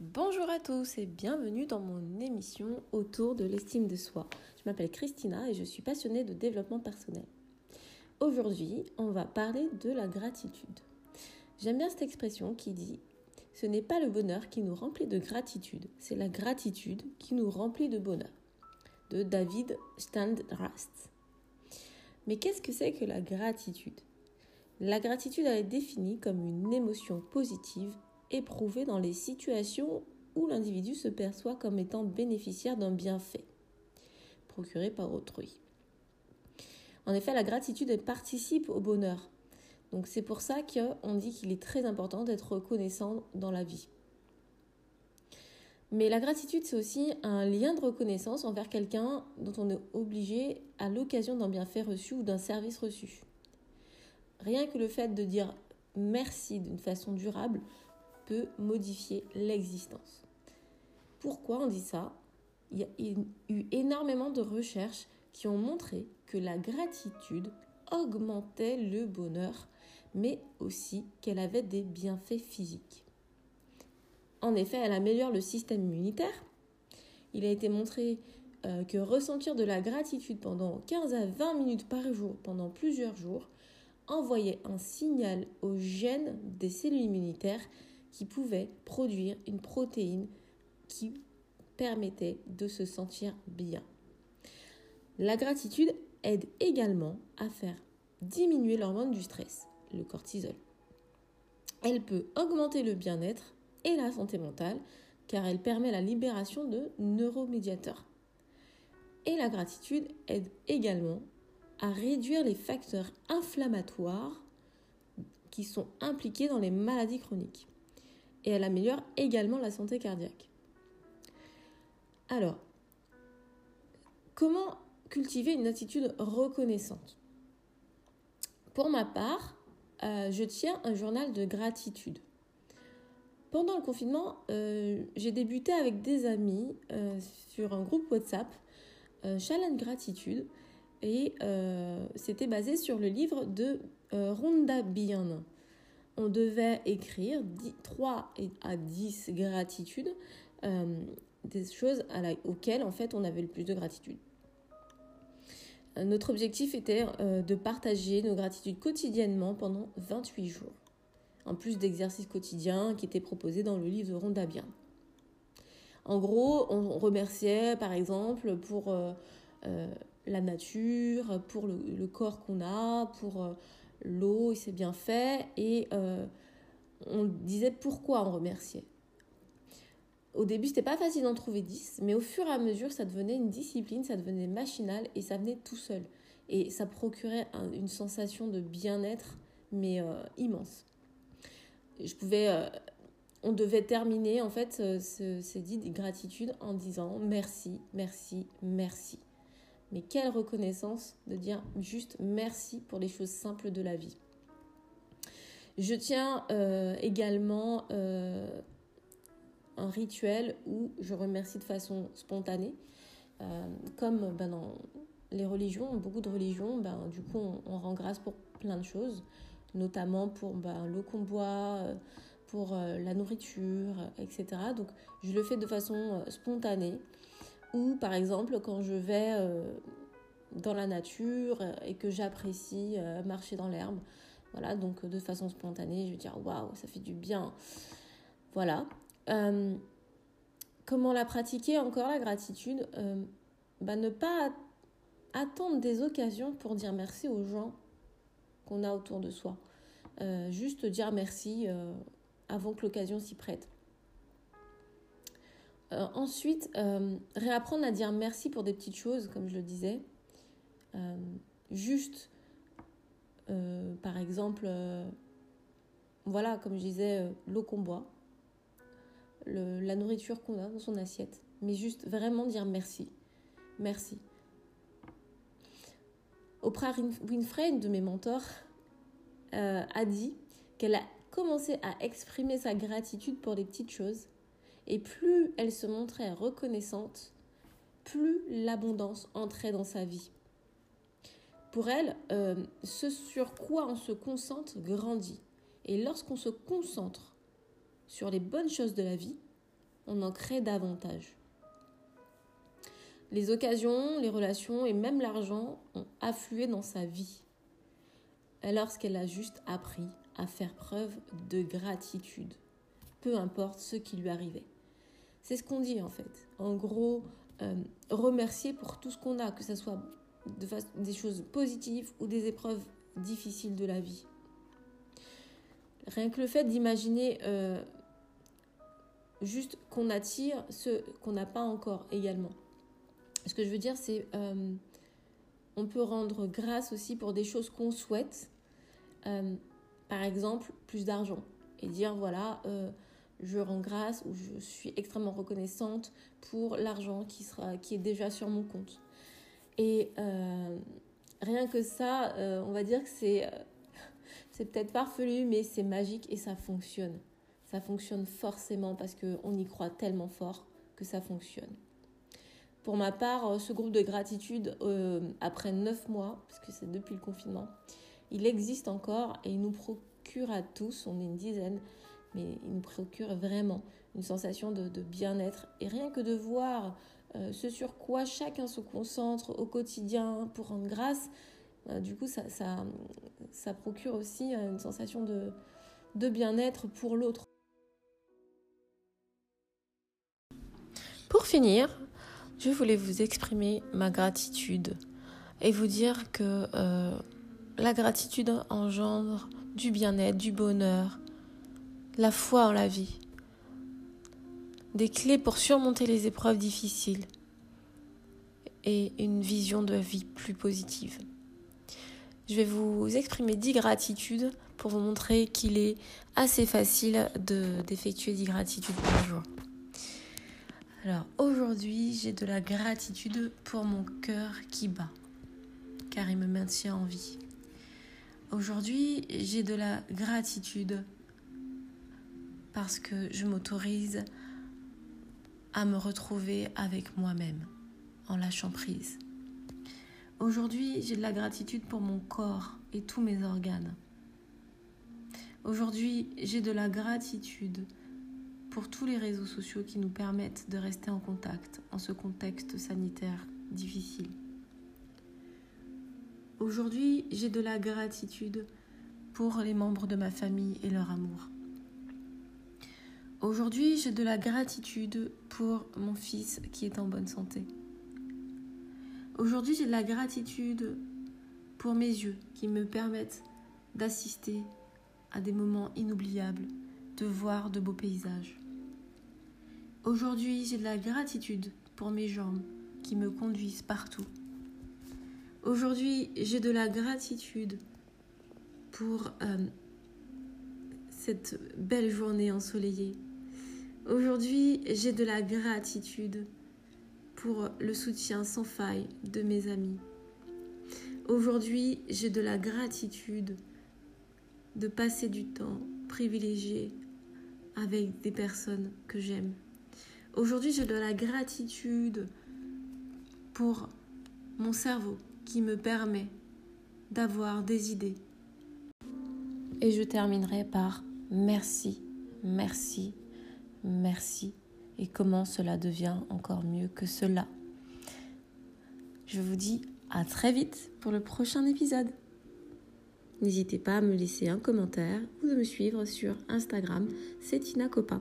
Bonjour à tous et bienvenue dans mon émission autour de l'estime de soi. Je m'appelle Christina et je suis passionnée de développement personnel. Aujourd'hui, on va parler de la gratitude. J'aime bien cette expression qui dit Ce n'est pas le bonheur qui nous remplit de gratitude, c'est la gratitude qui nous remplit de bonheur. De David Standrast. Mais qu'est-ce que c'est que la gratitude? La gratitude est définie comme une émotion positive éprouvée dans les situations où l'individu se perçoit comme étant bénéficiaire d'un bienfait procuré par autrui. En effet, la gratitude participe au bonheur. Donc c'est pour ça qu'on dit qu'il est très important d'être reconnaissant dans la vie. Mais la gratitude, c'est aussi un lien de reconnaissance envers quelqu'un dont on est obligé à l'occasion d'un bienfait reçu ou d'un service reçu. Rien que le fait de dire merci d'une façon durable peut modifier l'existence. Pourquoi on dit ça? Il y a eu énormément de recherches qui ont montré que la gratitude augmentait le bonheur, mais aussi qu'elle avait des bienfaits physiques. En effet, elle améliore le système immunitaire. Il a été montré euh, que ressentir de la gratitude pendant 15 à 20 minutes par jour pendant plusieurs jours envoyait un signal aux gènes des cellules immunitaires qui pouvaient produire une protéine qui permettait de se sentir bien. La gratitude aide également à faire diminuer l'hormone du stress, le cortisol. Elle peut augmenter le bien-être et la santé mentale car elle permet la libération de neuromédiateurs. Et la gratitude aide également à réduire les facteurs inflammatoires qui sont impliqués dans les maladies chroniques. Et elle améliore également la santé cardiaque. Alors, comment cultiver une attitude reconnaissante? Pour ma part, euh, je tiens un journal de gratitude. Pendant le confinement, euh, j'ai débuté avec des amis euh, sur un groupe WhatsApp, Challenge Gratitude, et c'était basé sur le livre de Rhonda Byrne. On devait écrire 3 à 10 gratitudes, des choses auxquelles en fait on avait le plus de gratitude. Notre objectif était euh, de partager nos gratitudes quotidiennement pendant 28 jours, en plus d'exercices quotidiens qui étaient proposés dans le livre de Rhonda Bien. En gros, on remerciait par exemple pour euh, euh, la nature, pour le, corps qu'on a, pour l'eau et ses bienfaits, et on disait pourquoi on remerciait. Au début, c'était pas facile d'en trouver 10, mais au fur et à mesure, ça devenait une discipline, ça devenait machinal et ça venait tout seul. Et ça procurait une sensation de bien-être, mais euh, immense. Je pouvais, euh, on devait terminer en fait ces dix gratitudes en disant merci, merci, merci. Mais quelle reconnaissance de dire juste merci pour les choses simples de la vie. Je tiens euh, également un rituel où je remercie de façon spontanée. Euh, comme ben, dans les religions, beaucoup de religions, ben, du coup, on, rend grâce pour plein de choses, notamment pour ben, l'eau qu'on boit, euh, pour euh, la nourriture, etc. Donc, je le fais de façon spontanée. Ou, par exemple, quand je vais dans la nature et que j'apprécie marcher dans l'herbe, voilà, donc de façon spontanée, je vais dire waouh, ça fait du bien. Voilà. Euh, comment la pratiquer encore la gratitude euh, bah, Ne pas attendre des occasions pour dire merci aux gens qu'on a autour de soi. Euh, juste dire merci avant que l'occasion s'y prête. Ensuite, réapprendre à dire merci pour des petites choses, comme je le disais. juste, par exemple, voilà, comme je disais, l'eau qu'on boit la nourriture qu'on a dans son assiette, mais juste vraiment dire merci. Merci. Oprah Winfrey, une de mes mentors, euh, a dit qu'elle a commencé à exprimer sa gratitude pour des petites choses, et plus elle se montrait reconnaissante, plus l'abondance entrait dans sa vie. Pour elle, euh, ce sur quoi on se concentre grandit. Et lorsqu'on se concentre sur les bonnes choses de la vie, on en crée davantage. Les occasions, les relations et même l'argent ont afflué dans sa vie lorsqu'elle a juste appris à faire preuve de gratitude, peu importe ce qui lui arrivait. C'est ce qu'on dit en fait. En gros, euh, remercier pour tout ce qu'on a, que ce soit des choses positives ou des épreuves difficiles de la vie. Rien que le fait d'imaginer euh, juste qu'on attire ce qu'on n'a pas encore également. Ce que je veux dire, c'est euh, on peut rendre grâce aussi pour des choses qu'on souhaite. Euh, par exemple, plus d'argent. Et dire, voilà, je rends grâce ou je suis extrêmement reconnaissante pour l'argent qui, est déjà sur mon compte. Et rien que ça, on va dire que c'est c'est peut-être farfelu, mais c'est magique et ça fonctionne. Ça fonctionne forcément parce qu'on y croit tellement fort que ça fonctionne. Pour ma part, euh, ce groupe de gratitude, euh, après neuf mois, parce que c'est depuis le confinement, il existe encore et il nous procure à tous, on est une dizaine, mais il nous procure vraiment une sensation de, bien-être. Et rien que de voir euh, ce sur quoi chacun se concentre au quotidien pour rendre grâce, euh, du coup, ça, ça, procure aussi euh, une sensation de, bien-être pour l'autre. Pour finir, je voulais vous exprimer ma gratitude et vous dire que la gratitude engendre du bien-être, du bonheur, la foi en la vie, des clés pour surmonter les épreuves difficiles et une vision de vie plus positive. Je vais vous exprimer 10 gratitudes pour vous montrer qu'il est assez facile d'effectuer 10 gratitudes par jour. Alors aujourd'hui, j'ai de la gratitude pour mon cœur qui bat, car il me maintient en vie. Aujourd'hui, j'ai de la gratitude parce que je m'autorise à me retrouver avec moi-même en lâchant prise. Aujourd'hui, j'ai de la gratitude pour mon corps et tous mes organes. Aujourd'hui, j'ai de la gratitude pour tous les réseaux sociaux qui nous permettent de rester en contact en ce contexte sanitaire difficile. Aujourd'hui, j'ai de la gratitude pour les membres de ma famille et leur amour. Aujourd'hui, j'ai de la gratitude pour mon fils qui est en bonne santé. Aujourd'hui, j'ai de la gratitude pour mes yeux qui me permettent d'assister à des moments inoubliables, de voir de beaux paysages. Aujourd'hui, j'ai de la gratitude pour mes jambes qui me conduisent partout. Aujourd'hui, j'ai de la gratitude pour euh, cette belle journée ensoleillée. Aujourd'hui, j'ai de la gratitude pour le soutien sans faille de mes amis. Aujourd'hui, j'ai de la gratitude de passer du temps privilégié avec des personnes que j'aime. Aujourd'hui, j'ai de la gratitude pour mon cerveau qui me permet d'avoir des idées. Et je terminerai par merci, merci, merci et comment cela devient encore mieux que cela? Je vous dis à très vite pour le prochain épisode. N'hésitez pas à me laisser un commentaire ou de me suivre sur Instagram, c'est Tina Copa.